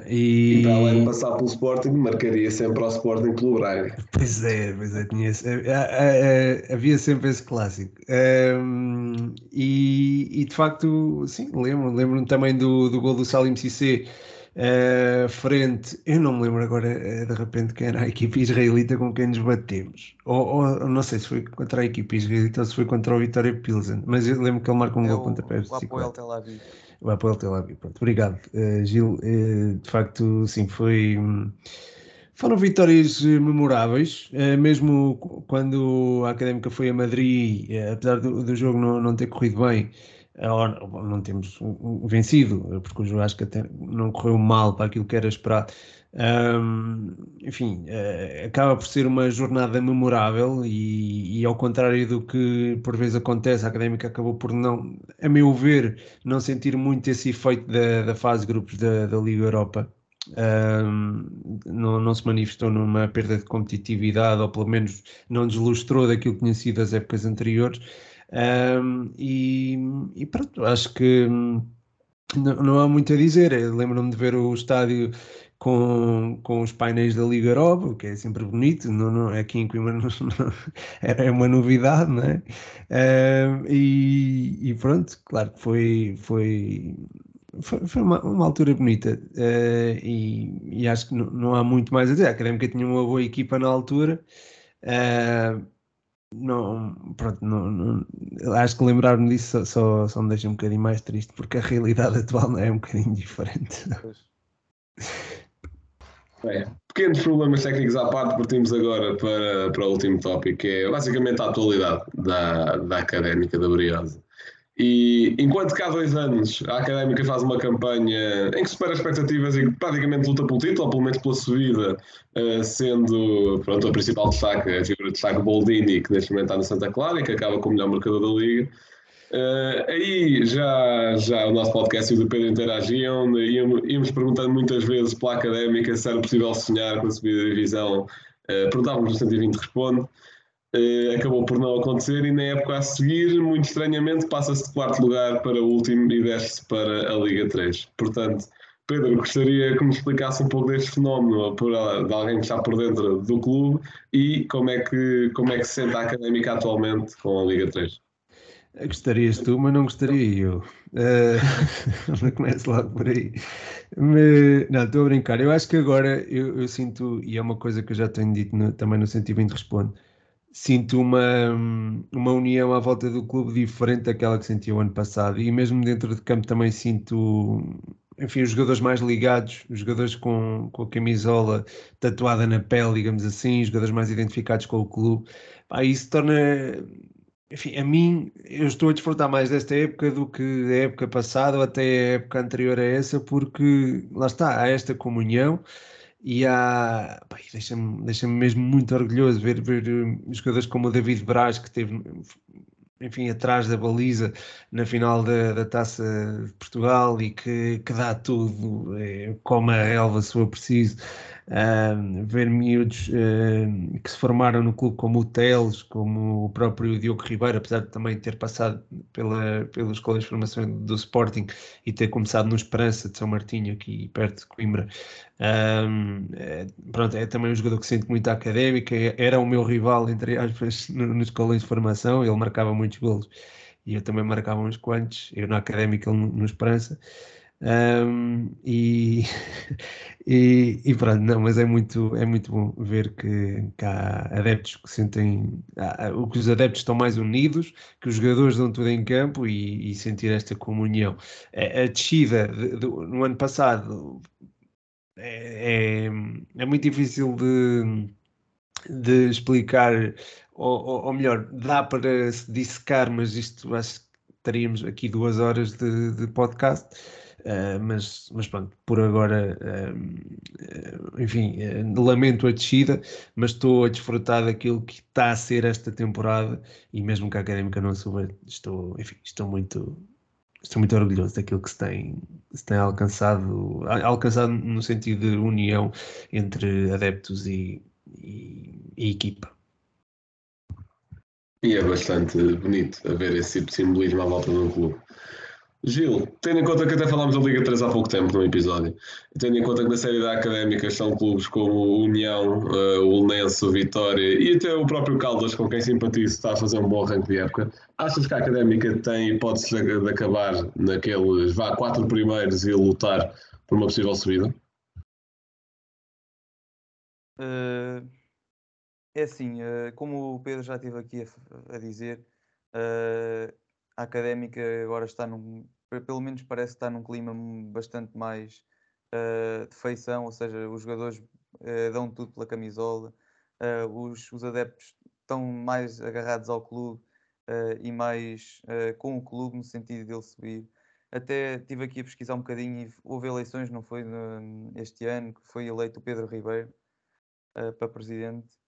S4: E... e para além de passar pelo Sporting, marcaria sempre ao Sporting pelo Braga.
S5: Pois é, pois é, tinha, havia sempre esse clássico. E, e, de facto, sim, lembro, lembro-me também do, do gol do Salim Cissé Uh, frente, eu não me lembro agora uh, de repente quem era a equipe israelita com quem nos batemos. Ou, ou, não sei se foi contra a equipe israelita ou se foi contra o Vitória Pilsen, mas eu lembro que ele marcou um é gol contra
S6: O Apoel Tel Aviv.
S5: O Apoel Tel Aviv, pronto. Obrigado, uh, Gil. de facto, sim, foi. Foram vitórias memoráveis, mesmo quando a Académica foi a Madrid, apesar do, do jogo não, não ter corrido bem, não temos vencido, porque o jogo acho que até não correu mal para aquilo que era esperado. Um, enfim, uh, acaba por ser uma jornada memorável e, e, ao contrário do que por vezes acontece, a Académica acabou por não, a meu ver, não sentir muito esse efeito da, da fase de grupos da, da Liga Europa. Um, não, não se manifestou numa perda de competitividade ou pelo menos não deslustrou daquilo que tinha sido as épocas anteriores um, e, e, pronto, acho que hum, não, não há muito a dizer. Lembro-me de ver o estádio com, com os painéis da Liga Europa, que é sempre bonito, não, não, aqui em Coimbra não, não, era uma novidade, não é? Um, e, e, pronto, claro que foi, foi, foi, foi uma, uma, altura bonita uh, e, e, acho que não, há muito mais a dizer. A Académica tinha uma boa equipa na altura. Uh, não, pronto, não, não, acho que lembrar-me disso só, só, me deixa um bocadinho mais triste porque a realidade atual é um bocadinho diferente.
S4: É, pequenos problemas técnicos à parte, partimos agora para, para o último tópico, que é basicamente a atualidade da, da académica da Briosa. E enquanto que há dois anos a Académica faz uma campanha em que supera expectativas e praticamente luta pelo título, ou pelo menos pela subida, uh, sendo pronto, a principal destaque, a figura de destaque Boldini, que neste momento está no Santa Clara e que acaba como o melhor marcador da Liga. Uh, aí já, já o nosso podcast e o do Pedro interagiam, íamos, íamos perguntando muitas vezes pela Académica se era possível sonhar com a subida da divisão. Uh, perguntávamos no 120 responde. Uh, acabou por não acontecer e na época a seguir, muito estranhamente, passa-se de quarto lugar para o último e desce para a Liga 3. Portanto, Pedro, gostaria que me explicasse um pouco deste fenómeno por, de alguém que está por dentro do clube e como é que, como é que se sente a académica atualmente com a Liga 3.
S5: Gostarias tu, mas não gostaria eu. Uh, começo logo por aí. Não, estou a brincar. Eu acho que agora eu, eu sinto, e é uma coisa que eu já tenho dito no- também no 120 Responde, sinto uma, uma união à volta do clube diferente daquela que senti o ano passado. E mesmo dentro de campo também sinto, enfim, os jogadores mais ligados, os jogadores com, com a camisola tatuada na pele, digamos assim, os jogadores mais identificados com o clube. Pá, isso torna, enfim, a mim, eu estou a desfrutar mais desta época do que da época passada ou até a época anterior a essa, porque lá está, há esta comunhão e há. Deixa-me deixa mesmo muito orgulhoso ver, ver eh, jogadores como o David Braz, que teve, enfim, atrás da baliza na final da, da Taça de Portugal e que, que dá tudo, eh, como a relva se for preciso. Ahm, ver miúdos ahm, que se formaram no clube como o Teles, como o próprio Diogo Ribeiro, apesar de também ter passado pela, pela escola de formação do Sporting e ter começado no Esperança de São Martinho, aqui perto de Coimbra. Ahm, é, pronto, é também um jogador que sinto muito académica, é- era o meu rival, entre aspas, no, no escolas de formação, ele marcava muitos golos e eu também marcava uns quantos, eu na académica, ele no, no Esperança. Ahm, e, e, e pronto, não, mas é muito, é muito bom ver que, que há adeptos que sentem, que os adeptos estão mais unidos, que os jogadores dão tudo em campo e, e sentir esta comunhão. A, a descida de- do- no ano passado é, é, é muito difícil de, de explicar, ou, ou- ou melhor, dá para se dissecar, mas isto acho que teríamos aqui duas horas de, de podcast. Uh, mas, mas pronto, por agora, uh, enfim, uh, lamento a descida, mas estou a desfrutar daquilo que está a ser esta temporada e mesmo que a académica não suba, estou, enfim, estou muito, estou muito orgulhoso daquilo que se tem, se tem alcançado, alcançado no sentido de união entre adeptos e, e, e equipa.
S4: E é bastante bonito haver esse tipo de simbolismo à volta de um clube. Gil, tendo em conta que até falámos da Liga 3 há pouco tempo num episódio, tendo em conta que na série da Académica são clubes como União, eh, o Lenço, o Vitória e até o próprio Caldas, com quem simpatizo, está a fazer um bom arranque de época, achas que a Académica tem hipóteses de, acabar naqueles vá quatro primeiros e lutar por uma possível subida?
S6: Eh, é assim, eh, como o Pedro já esteve aqui a, a dizer, eh, a académica agora está num, pe- pelo menos parece está num clima bastante mais eh, de feição, ou seja, os jogadores eh, dão tudo pela camisola, eh, os, os adeptos estão mais agarrados ao clube e mais com o clube no sentido dele subir. Até estive aqui a pesquisar um bocadinho e houve eleições, não foi no- este ano, que foi eleito o Pedro Ribeiro para presidente.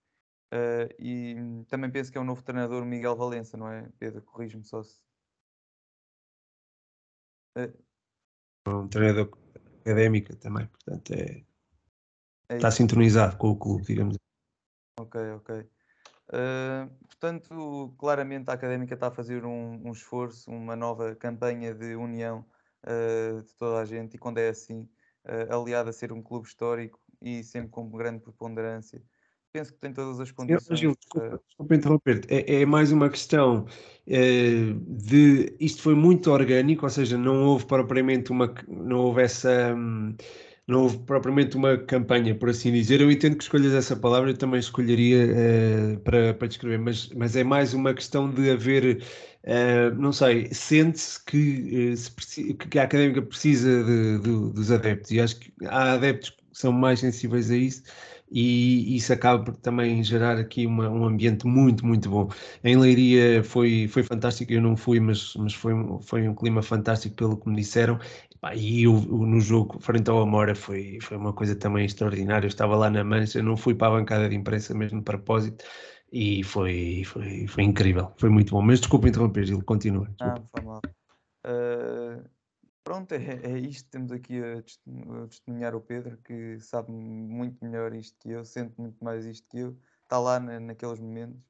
S6: E também penso que é o novo treinador Miguel Valença, não é? Pedro, corrige-me só se. Eh,
S5: Um treinador académica também, portanto, é,
S6: é
S5: está
S6: isso.
S5: sintonizado com o clube, digamos.
S6: Ok, ok. Eh, portanto, claramente a Académica está a fazer um, um esforço, uma nova campanha de união eh, de toda a gente, e quando é assim, eh, aliado a ser um clube histórico e sempre com grande preponderância, penso que tem todas as
S5: Eu,
S6: condições.
S5: Gil,
S6: eh,
S5: desculpa, desculpa interromper-te. É, é mais uma questão eh, de isto foi muito orgânico, ou seja, não houve propriamente uma não houve essa hum, não houve propriamente uma campanha, por assim dizer. Eu entendo que escolhas essa palavra, eu também escolheria eh, para, para descrever, mas, mas é mais uma questão de haver, eh, não sei, sente-se que, se que a académica precisa de- de- dos adeptos, e acho que há adeptos que são mais sensíveis a isso e isso acaba por também gerar aqui uma- um ambiente muito, muito bom. Em Leiria foi, foi fantástico, eu não fui, mas, mas foi, foi um clima fantástico pelo que me disseram. E o- no jogo frente ao Amora foi, foi uma coisa também extraordinária. Eu estava lá na Mancha, não fui para a bancada de imprensa mesmo de propósito e foi, foi, foi incrível, foi muito bom. Mas desculpa interromper, Gil, continua. Desculpa.
S6: não faz mal. Eh, pronto, é, é isto. Temos aqui a testemun- a testemunhar o Pedro, que sabe muito melhor isto que eu, sente muito mais isto que eu, está lá na- naqueles momentos.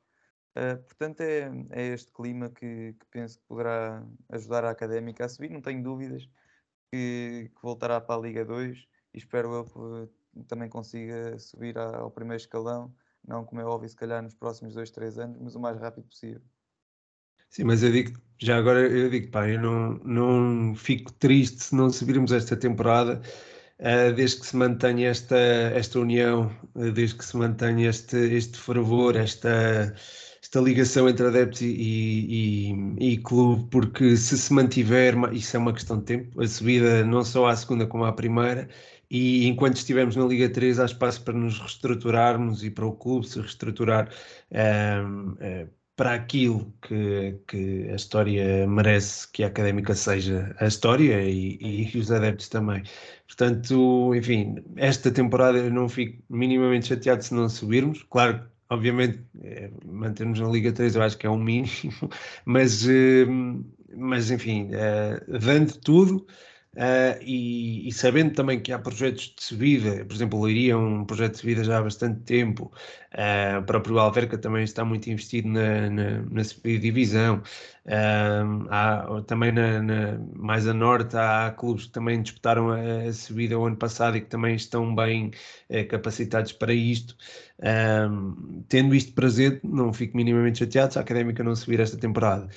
S6: Eh, portanto, é, é este clima que, que penso que poderá ajudar a académica a subir, não tenho dúvidas que, que voltará para a Liga 2 e espero eu que também consiga subir ao primeiro escalão, não como é óbvio, se calhar nos próximos dois, três anos, mas o mais rápido possível.
S5: Sim, mas eu digo, já agora eu digo, pá, eu não, não fico triste se não subirmos esta temporada, uh, desde que se mantenha esta, esta união, uh, desde que se mantenha este, este fervor, esta, esta ligação entre adeptos e, e, e, clube, porque se se mantiver, isso é uma questão de tempo, a subida não só à segunda como à primeira, e enquanto estivermos na Liga 3 há espaço para nos reestruturarmos e para o clube se reestruturar uh, para aquilo que, que, a história merece que a académica seja a história e, e, os adeptos também. Portanto, enfim, esta temporada eu não fico minimamente chateado se não subirmos. Claro, obviamente, é, mantermos na Liga 3 eu acho que é um mínimo, mas, eh, mas enfim, é, dando tudo. Uh, e, e, sabendo também que há projetos de subida, por exemplo, Leiria é um projeto de subida já há bastante tempo, uh, o próprio Alverca também está muito investido na, na, na subida divisão, uh, há, também na, na, mais a norte há clubes que também disputaram a, a subida o ano passado e que também estão bem capacitados para isto. tendo isto presente, não fico minimamente chateado se a Académica não subir esta temporada.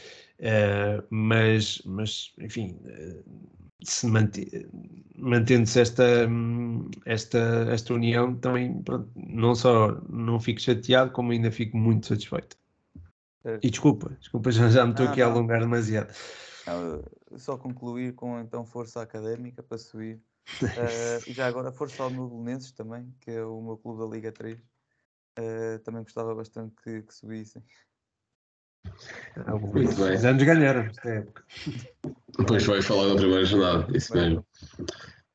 S5: mas, mas, enfim se mantendo-se esta, esta, esta união, também pronto, não só não fico chateado, como ainda fico muito satisfeito. É. E desculpa, desculpa, já, já me estou aqui a alongar demasiado.
S6: Não, só concluir com então força académica para subir. uh, já agora força ao meu Belenenses também, que é o meu clube da Liga 3. Uh, eh, também gostava bastante que, que subissem.
S5: Muito bem. Os anos ganharam esta época.
S4: Depois vai falar da primeira jornada, isso mesmo.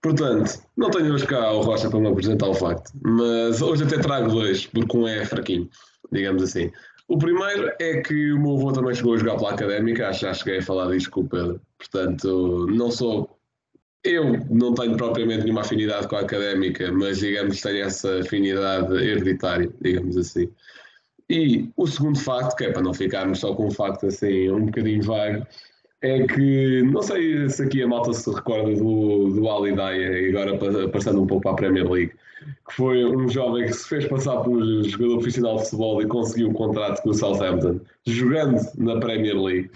S4: Portanto, não tenho hoje cá o Rocha para me apresentar o facto, mas hoje até trago dois, porque um é fraquinho, digamos assim. O primeiro é que o meu avô também chegou a jogar pela académica, acho que já cheguei a falar disto com o Pedro. Portanto, não sou. Eu não tenho propriamente nenhuma afinidade com a académica, mas digamos tenho essa afinidade hereditária, digamos assim. E o segundo facto, que é para não ficarmos só com um facto assim um bocadinho vago, é que não sei se aqui a malta se recorda do, do Ali Daya, agora passando um pouco para a Premier League, que foi um jovem que se fez passar por jogador profissional de futebol e conseguiu um contrato com o Southampton, jogando na Premier League.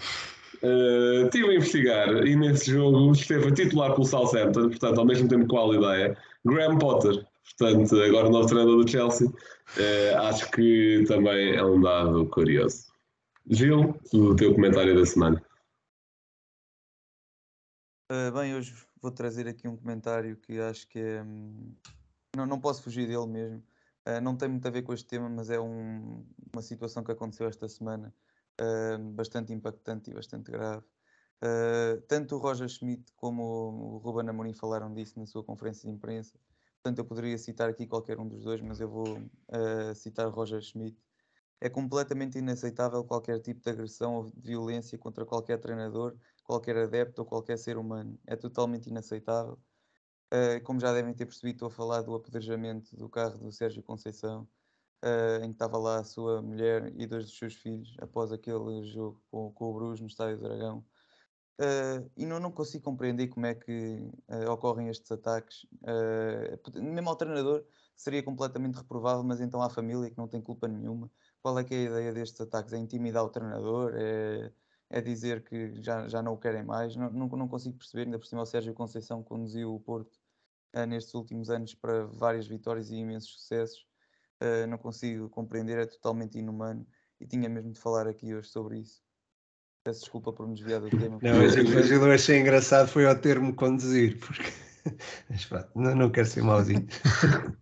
S4: Uh, estive a investigar e nesse jogo esteve a titular pelo Southampton, portanto, ao mesmo tempo que o Ali Graham Potter, portanto, agora o novo treinador do Chelsea. Uh, acho que também é um dado curioso. Gil, o teu comentário da semana.
S6: Uh, bem, hoje vou trazer aqui um comentário que acho que é. Hum, não, não posso fugir dele mesmo. Uh, não tem muito a ver com este tema, mas é um, uma situação que aconteceu esta semana uh, bastante impactante e bastante grave. tanto o Roger Schmidt como o Ruben Amorim falaram disso na sua conferência de imprensa. Portanto, eu poderia citar aqui qualquer um dos dois, mas eu vou uh, citar Roger Schmidt. É completamente inaceitável qualquer tipo de agressão ou de violência contra qualquer treinador, qualquer adepto ou qualquer ser humano. É totalmente inaceitável. Uh, como já devem ter percebido, estou a falar do apedrejamento do carro do Sérgio Conceição, uh, em que estava lá a sua mulher e dois dos seus filhos após aquele jogo com, com o Bruges no Estádio Dragão. Uh, e não, não consigo compreender como é que uh, ocorrem estes ataques. Uh, mesmo ao treinador seria completamente reprovável, mas então à família que não tem culpa nenhuma. Qual é que é a ideia destes ataques? É intimidar o treinador? É, é dizer que já, já não o querem mais? Não, não, não consigo perceber. Ainda por cima, o Sérgio Conceição conduziu o Porto nestes últimos anos para várias vitórias e imensos sucessos. não consigo compreender, é totalmente inumano e tinha mesmo de falar aqui hoje sobre isso. Peço desculpa por me desviar do tema.
S5: Não, mas o que eu achei engraçado foi ao termo conduzir, porque mas pronto, não, não quero ser mauzinho.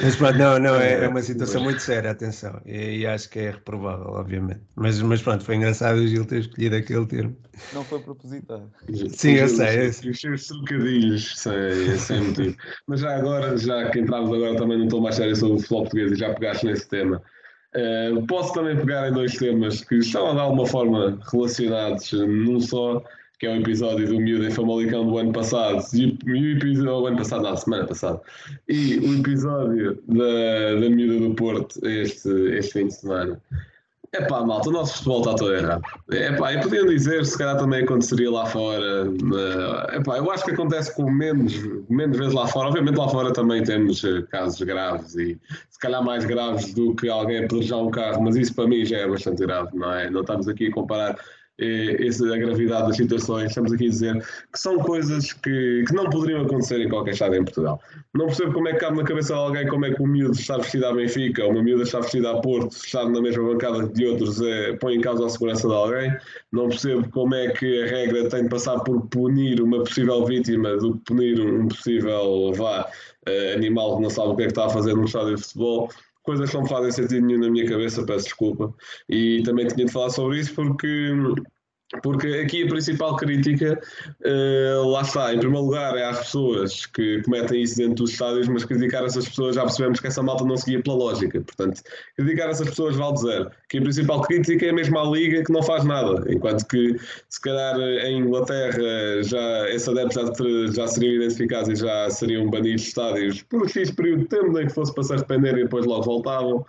S5: Mas pronto, não, não, é, é uma situação muito séria, atenção, e, e, acho que é reprovável, obviamente. Mas, mas pronto, foi engraçado o Gil ter escolhido aquele termo.
S6: Não foi propositado.
S5: Sim, eu sei.
S4: Os seus trocadilhos, sem, sem motivo. Mas já agora, já que entramos agora também não estou mais sério sobre o futebol português e já pegaste nesse tema. Uh, posso também pegar em dois temas que estão de alguma forma relacionados num só, que é o episódio do Miúdo em Famalicão do ano passado, e o episódio ano passado, não, semana passada, e o episódio da, da Miúda do Porto este, este fim de semana. É pá, malta, o nosso futebol está todo errado. É pá, e podiam dizer, se calhar também aconteceria lá fora. É pá, eu acho que acontece com menos, menos vezes lá fora. Obviamente lá fora também temos eh, casos graves e se calhar mais graves do que alguém apedrejar um carro, mas isso para mim já é bastante grave, não é? Não estamos aqui a comparar eh, essa, a gravidade das situações. Estamos aqui a dizer que são coisas que, que não poderiam acontecer em qualquer estado em Portugal. Não percebo como é que cabe na cabeça de alguém como é que o miúdo está vestido à Benfica uma miúda está vestida a Porto, estar na mesma bancada de outros, é, põe em causa a segurança de alguém. Não percebo como é que a regra tem de passar por punir uma possível vítima do que punir um possível vá, uh, animal que não sabe o que é que está a fazer num estádio de futebol coisas que não fazem sentido nenhum na minha cabeça, peço desculpa. E também tinha de falar sobre isso porque porque aqui a principal crítica, uh, lá está, em primeiro lugar, é às pessoas que cometem isso dentro dos estádios, mas criticar essas pessoas já percebemos que essa malta não seguia pela lógica. Portanto, criticar essas pessoas vale zero. Que a principal crítica é mesmo à Liga que não faz nada. Enquanto que, se calhar, em Inglaterra já esse adepto já, já seriam identificados e já seriam banidos de estádios por um X período de tempo, nem que fosse para se arrepender e depois logo voltavam.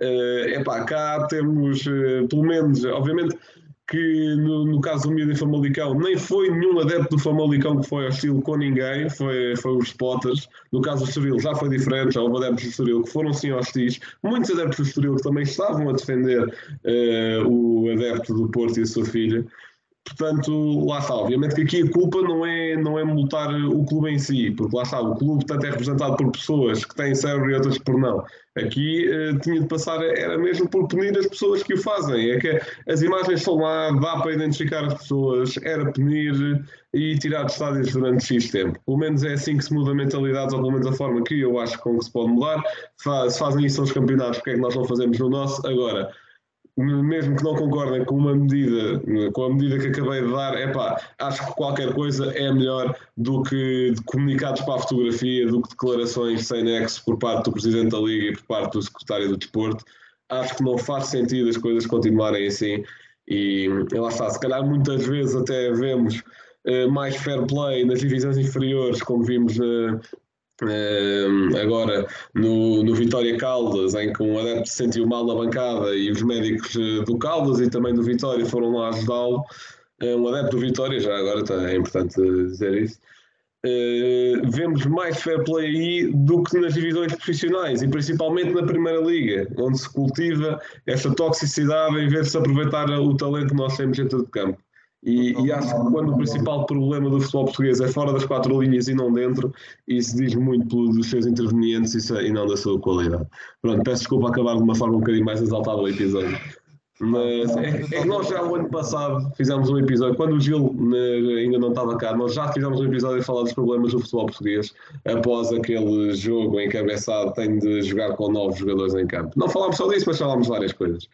S4: Uh, epá, cá temos, uh, pelo menos, obviamente que no, no caso do Miúdo em Famalicão nem foi nenhum adepto do Famalicão que foi hostil com ninguém, foi, foi os spotters. No caso do Estoril já foi diferente, já houve adeptos do Estoril que foram sim hostis, muitos adeptos do Estoril que também estavam a defender uh, o adepto do Porto e a sua filha. Portanto, lá está. Obviamente que aqui a culpa não é, não é multar o clube em si, porque lá está, o clube tanto é representado por pessoas que têm cérebro e outras por não. Aqui uh, tinha de passar, era mesmo por punir as pessoas que o fazem. É que as imagens estão lá, dá para identificar as pessoas, era punir e tirar de estádios durante X tempo. Pelo menos é assim que se muda mentalidades, ou pelo menos a forma que eu acho com que se pode mudar. Se fazem isso nos campeonatos, porque é que nós não fazemos no nosso? Agora, mesmo que não concordem com uma medida, com a medida que acabei de dar, é pá, acho que qualquer coisa é melhor do que comunicados para a fotografia, do que declarações sem nexo por parte do Presidente da Liga e por parte do Secretário do Desporto. Acho que não faz sentido as coisas continuarem assim e, lá está, se calhar muitas vezes até vemos uh, mais fair play nas divisões inferiores, como vimos uh, agora no, no Vitória Caldas, em que um adepto se sentiu mal na bancada e os médicos eh, do Caldas e também do Vitória foram lá ajudá-lo. um adepto do Vitória, já agora tá, é importante dizer isso. Uh, vemos mais fair play aí do que nas divisões profissionais e principalmente na Primeira Liga, onde se cultiva esta toxicidade em vez de se aproveitar o talento que nós temos dentro do campo. E, e, acho que quando o principal problema do futebol português é fora das quatro linhas e não dentro, isso diz muito dos seus intervenientes e não da sua qualidade. Pronto, peço desculpa acabar de uma forma um bocadinho mais exaltada o episódio. Mas é, é que nós já o ano passado fizemos um episódio, quando o Gil né, ainda não estava cá, nós já fizemos um episódio a falar dos problemas do futebol português após aquele jogo em que a Bessade tem de jogar com novos jogadores em campo. Não falámos só disso, mas falámos várias coisas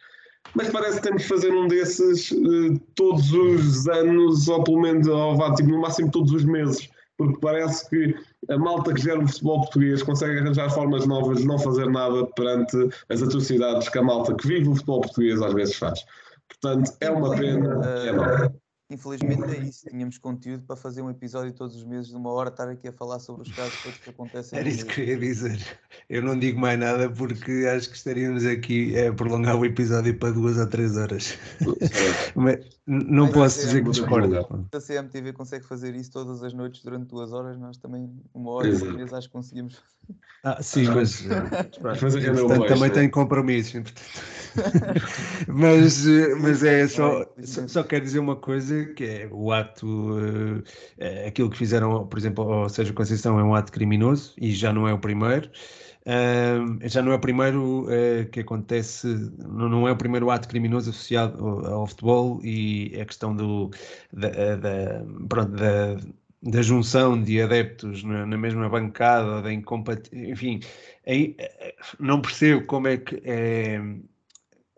S4: mas parece que temos de fazer um desses uh, todos os anos, ou pelo menos, ou vá, tipo, no máximo todos os meses, porque parece que a malta que gera o futebol português consegue arranjar formas novas de não fazer nada perante as atrocidades que a malta que vive o futebol português às vezes faz. Portanto, é uma pena. É mal.
S6: Infelizmente é isso, tínhamos conteúdo para fazer um episódio todos os meses de uma hora, estar aqui a falar sobre os casos todos que acontecem.
S5: Era isso que eu ia dizer. Eu não digo mais nada porque acho que estaríamos aqui a prolongar o episódio para duas a três horas. Mas não Mas posso dizer que discordo.
S6: Se a CMTV consegue fazer isso todas as noites durante duas horas, nós também, uma hora por mês, acho que conseguimos.
S5: Ah, sim, mas, mas, mas portanto, também tem compromissos. mas, mas é só, só, só quero dizer uma coisa que é o ato, uh, aquilo que fizeram, por exemplo, ao Sérgio Conceição é um ato criminoso e já não é o primeiro. Uh, já não é o primeiro uh, que acontece, não, não, é o primeiro ato criminoso associado ao, ao futebol e a questão do, da, da, pronto, da, da junção de adeptos na, na mesma bancada, da incompatibilidade, enfim, aí, não percebo como é que é,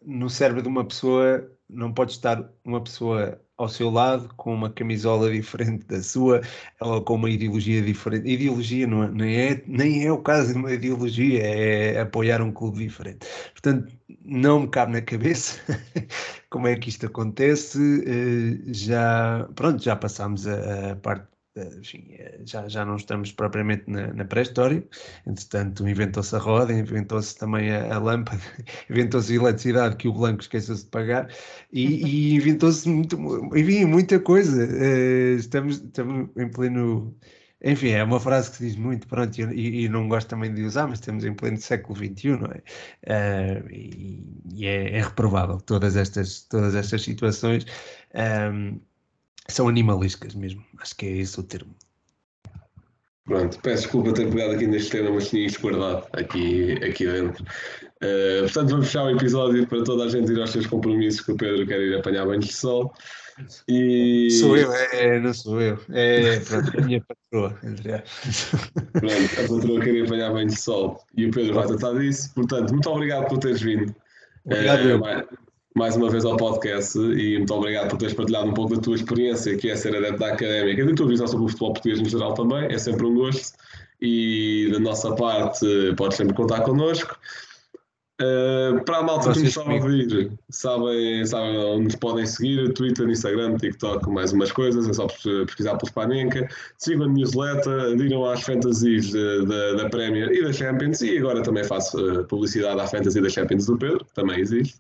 S5: no cérebro de uma pessoa não pode estar uma pessoa ao seu lado com uma camisola diferente da sua ou com uma ideologia diferente. Ideologia não é, nem, é, nem é o caso de uma ideologia, é apoiar um clube diferente. Portanto, não me cabe na cabeça como é que isto acontece. Eh, já, pronto, já passámos a, a parte enfim, eh, já, já não estamos propriamente na, na pré-história, entretanto inventou-se a roda, inventou-se também a, a lâmpada, inventou-se a eletricidade que o Blanco esqueceu-se de pagar e, e inventou-se muito, enfim, muita coisa. Uh, estamos, estamos em pleno Enfim, é uma frase que se diz muito, pronto, e, e não gosto também de usar, mas estamos em pleno século XXI, não é? Uh, e, e é, é, reprovável. Todas estas, todas estas situações um, são animalísticas mesmo. Acho que é esse o termo.
S4: Pronto, peço desculpa ter pegado aqui neste tema, mas tinha isto guardado aqui, aqui dentro. Uh, portanto, vamos fechar o episódio para toda a gente ir aos seus compromissos que o Pedro quer ir apanhar banhos de sol.
S5: E... Sou eu, é, não sou eu. É pronto, a minha patroa, entre
S4: Pronto, a patroa queria apanhar banho de sol e o Pedro vai tratar disso. Portanto, muito obrigado por teres vindo.
S5: Obrigado, é,
S4: mais, uma vez ao podcast e muito obrigado por teres partilhado um pouco da tua experiência, que é ser adepto da académica e da tua visão sobre o futebol português em geral também. É sempre um gosto. E da nossa parte, podes sempre contar connosco. Uh, para a malta que nos está a ouvir, sabem, sabem onde nos podem seguir: Twitter, Instagram, TikTok, mais umas coisas. É só pesquisar pelo Spanenka. Sigam a newsletter, aderiram às fantasies da Premier e da Champions. E agora também faço uh, publicidade à fantasy da Champions do Pedro, que também existe.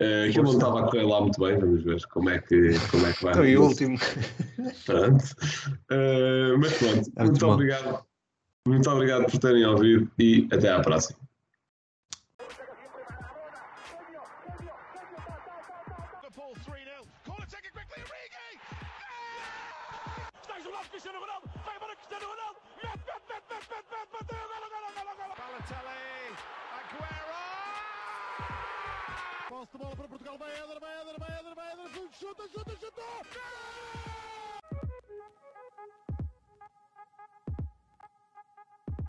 S4: Uh, que eu não estava a correr lá muito bem, vamos ver como é que, como é que vai.
S5: Estou em último.
S4: Pronto. Uh, mas pronto, é muito, muito obrigado. Muito obrigado por terem ouvido e até à próxima.
S3: Portugal, vai Eder, vai Eder, vai Eder, vai Eder, chuta, chuta, chuta!